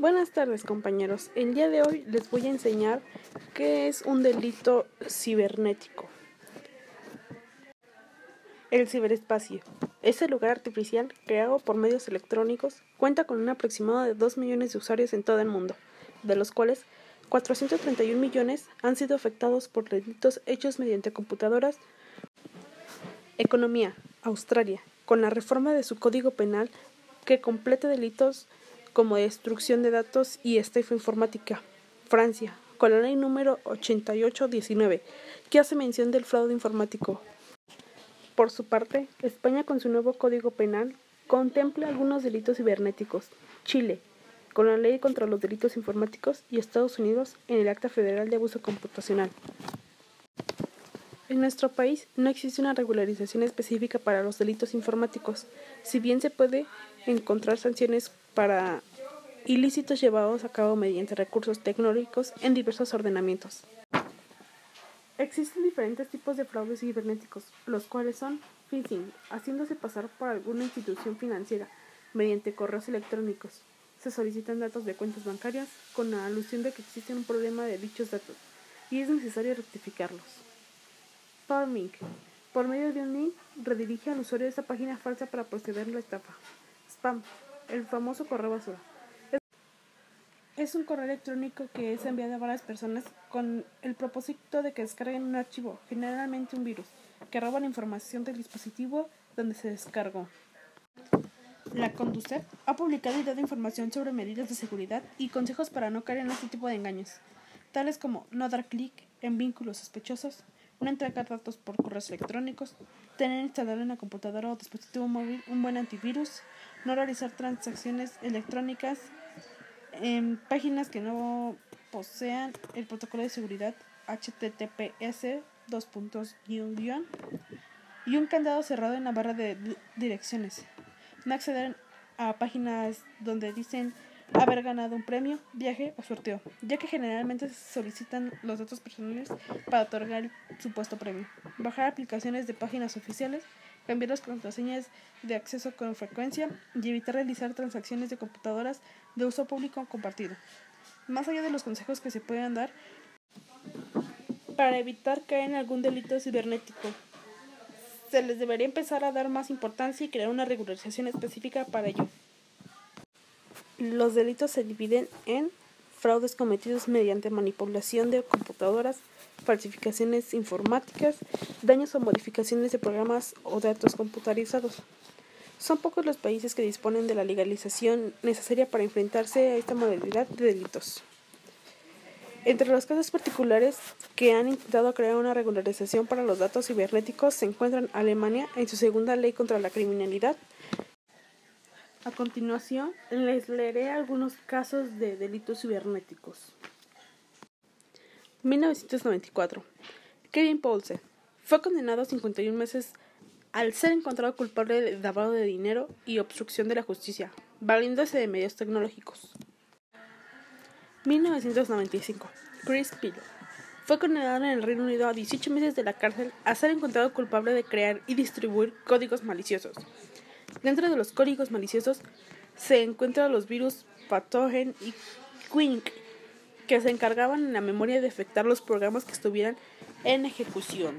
Buenas tardes compañeros. El día de hoy les voy a enseñar qué es un delito cibernético. El ciberespacio es el lugar artificial creado por medios electrónicos. Cuenta con un aproximado de 2 millones de usuarios en todo el mundo, de los cuales 431 millones han sido afectados por delitos hechos mediante computadoras. Economía. Australia, con la reforma de su código penal que completa delitos como destrucción de datos y estafa informática. Francia, con la ley número 8819, que hace mención del fraude informático. Por su parte, España con su nuevo código penal contempla algunos delitos cibernéticos. Chile, con la ley contra los delitos informáticos y Estados Unidos en el Acta Federal de Abuso Computacional. En nuestro país no existe una regularización específica para los delitos informáticos, si bien se puede encontrar sanciones para ilícitos llevados a cabo mediante recursos tecnológicos en diversos ordenamientos. Existen diferentes tipos de fraudes cibernéticos, los cuales son phishing, haciéndose pasar por alguna institución financiera mediante correos electrónicos. Se solicitan datos de cuentas bancarias con la alusión de que existe un problema de dichos datos y es necesario rectificarlos. Spamming. Por medio de un link, redirige al usuario a esa página falsa para proceder a la estafa. Spam. El famoso correo basura. Es un correo electrónico que es enviado a varias personas con el propósito de que descarguen un archivo, generalmente un virus, que roba la información del dispositivo donde se descargó. La Conducet ha publicado y dado información sobre medidas de seguridad y consejos para no caer en este tipo de engaños, tales como no dar clic en vínculos sospechosos, no entregar datos por correos electrónicos, tener instalado en la computadora o dispositivo móvil un buen antivirus, no realizar transacciones electrónicas en páginas que no posean el protocolo de seguridad HTTPS y un candado cerrado en la barra de direcciones. No acceder a páginas donde dicen haber ganado un premio, viaje o sorteo, ya que generalmente se solicitan los datos personales para otorgar el supuesto premio. Bajar aplicaciones de páginas oficiales, cambiar las contraseñas de acceso con frecuencia y evitar realizar transacciones de computadoras de uso público compartido. Más allá de los consejos que se puedan dar para evitar caer en algún delito cibernético, se les debería empezar a dar más importancia y crear una regularización específica para ello. Los delitos se dividen en fraudes cometidos mediante manipulación de computadoras, falsificaciones informáticas, daños o modificaciones de programas o datos computarizados. Son pocos los países que disponen de la legalización necesaria para enfrentarse a esta modalidad de delitos. Entre los casos particulares que han intentado crear una regularización para los datos cibernéticos se encuentran Alemania en su segunda ley contra la criminalidad, a continuación, les leeré algunos casos de delitos cibernéticos. 1994. Kevin Paulsen fue condenado a 51 meses al ser encontrado culpable de lavado de dinero y obstrucción de la justicia, valiéndose de medios tecnológicos. 1995. Chris Pillow fue condenado en el Reino Unido a 18 meses de la cárcel a ser encontrado culpable de crear y distribuir códigos maliciosos. Dentro de los códigos maliciosos se encuentran los virus Pathogen y Quink, que se encargaban en la memoria de afectar los programas que estuvieran en ejecución.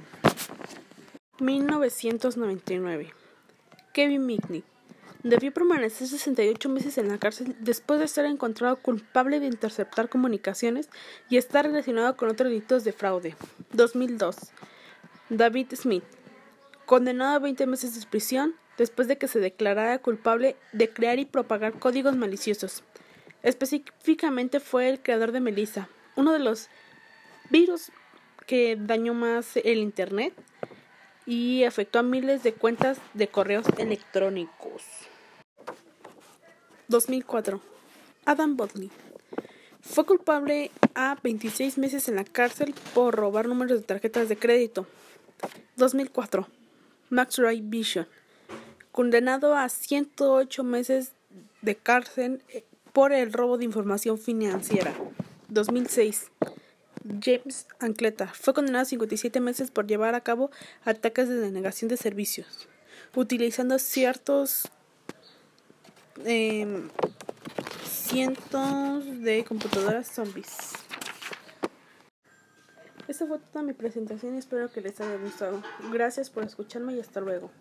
1999. Kevin Mitnick debió permanecer 68 meses en la cárcel después de ser encontrado culpable de interceptar comunicaciones y estar relacionado con otros delitos de fraude. 2002. David Smith, condenado a 20 meses de prisión después de que se declarara culpable de crear y propagar códigos maliciosos. Específicamente fue el creador de Melissa, uno de los virus que dañó más el Internet y afectó a miles de cuentas de correos electrónicos. 2004. Adam Bodley fue culpable a 26 meses en la cárcel por robar números de tarjetas de crédito. 2004. Max Ray Vision condenado a 108 meses de cárcel eh, por el robo de información financiera. 2006. James Ancleta fue condenado a 57 meses por llevar a cabo ataques de denegación de servicios, utilizando ciertos em, cientos de computadoras zombies. Esta fue toda mi presentación y espero que les haya gustado. Gracias por escucharme y hasta luego.